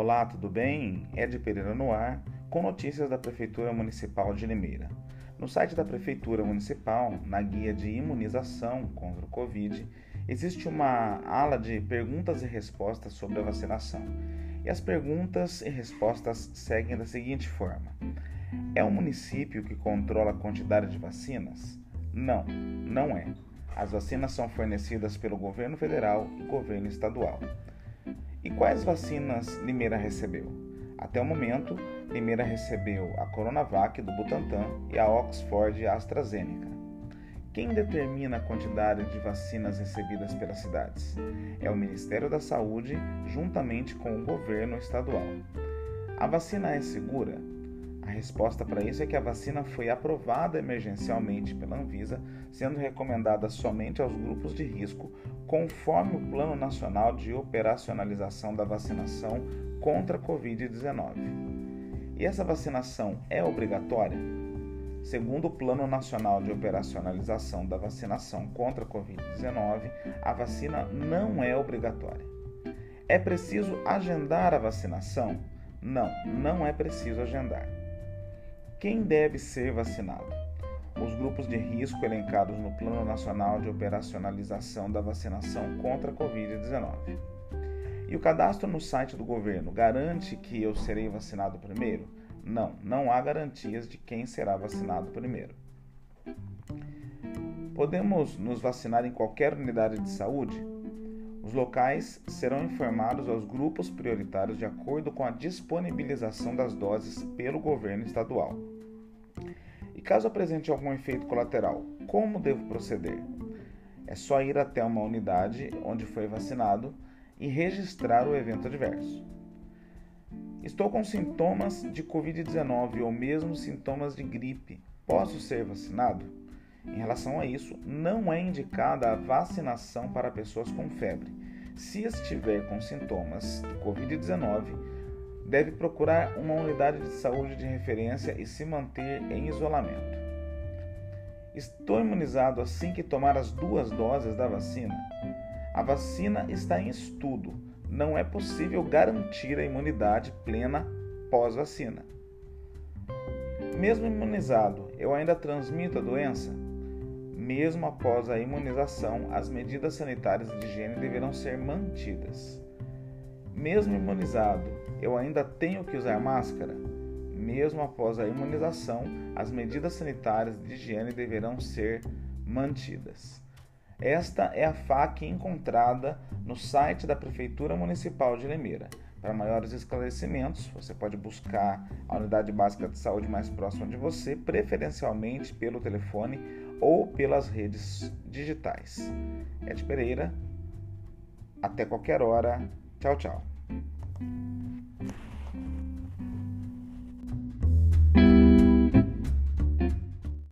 Olá, tudo bem? Ed Pereira no ar, com notícias da Prefeitura Municipal de Limeira. No site da Prefeitura Municipal, na guia de imunização contra o Covid, existe uma ala de perguntas e respostas sobre a vacinação. E as perguntas e respostas seguem da seguinte forma: É o município que controla a quantidade de vacinas? Não, não é. As vacinas são fornecidas pelo governo federal e governo estadual. E quais vacinas Limeira recebeu? Até o momento, Limeira recebeu a Coronavac do Butantan e a Oxford AstraZeneca. Quem determina a quantidade de vacinas recebidas pelas cidades? É o Ministério da Saúde, juntamente com o governo estadual. A vacina é segura? A resposta para isso é que a vacina foi aprovada emergencialmente pela Anvisa, sendo recomendada somente aos grupos de risco, conforme o Plano Nacional de Operacionalização da Vacinação contra a Covid-19. E essa vacinação é obrigatória? Segundo o Plano Nacional de Operacionalização da Vacinação contra a Covid-19, a vacina não é obrigatória. É preciso agendar a vacinação? Não, não é preciso agendar. Quem deve ser vacinado? Os grupos de risco elencados no Plano Nacional de Operacionalização da Vacinação contra a Covid-19. E o cadastro no site do governo garante que eu serei vacinado primeiro? Não, não há garantias de quem será vacinado primeiro. Podemos nos vacinar em qualquer unidade de saúde? Os locais serão informados aos grupos prioritários de acordo com a disponibilização das doses pelo governo estadual. E caso apresente algum efeito colateral, como devo proceder? É só ir até uma unidade onde foi vacinado e registrar o evento adverso. Estou com sintomas de Covid-19 ou mesmo sintomas de gripe. Posso ser vacinado? Em relação a isso, não é indicada a vacinação para pessoas com febre. Se estiver com sintomas de Covid-19, deve procurar uma unidade de saúde de referência e se manter em isolamento. Estou imunizado assim que tomar as duas doses da vacina? A vacina está em estudo. Não é possível garantir a imunidade plena pós-vacina. Mesmo imunizado, eu ainda transmito a doença? Mesmo após a imunização, as medidas sanitárias de higiene deverão ser mantidas. Mesmo imunizado, eu ainda tenho que usar máscara? Mesmo após a imunização, as medidas sanitárias de higiene deverão ser mantidas. Esta é a FAQ encontrada no site da Prefeitura Municipal de Limeira. Para maiores esclarecimentos, você pode buscar a unidade básica de saúde mais próxima de você, preferencialmente pelo telefone ou pelas redes digitais. Ed Pereira, até qualquer hora. Tchau, tchau.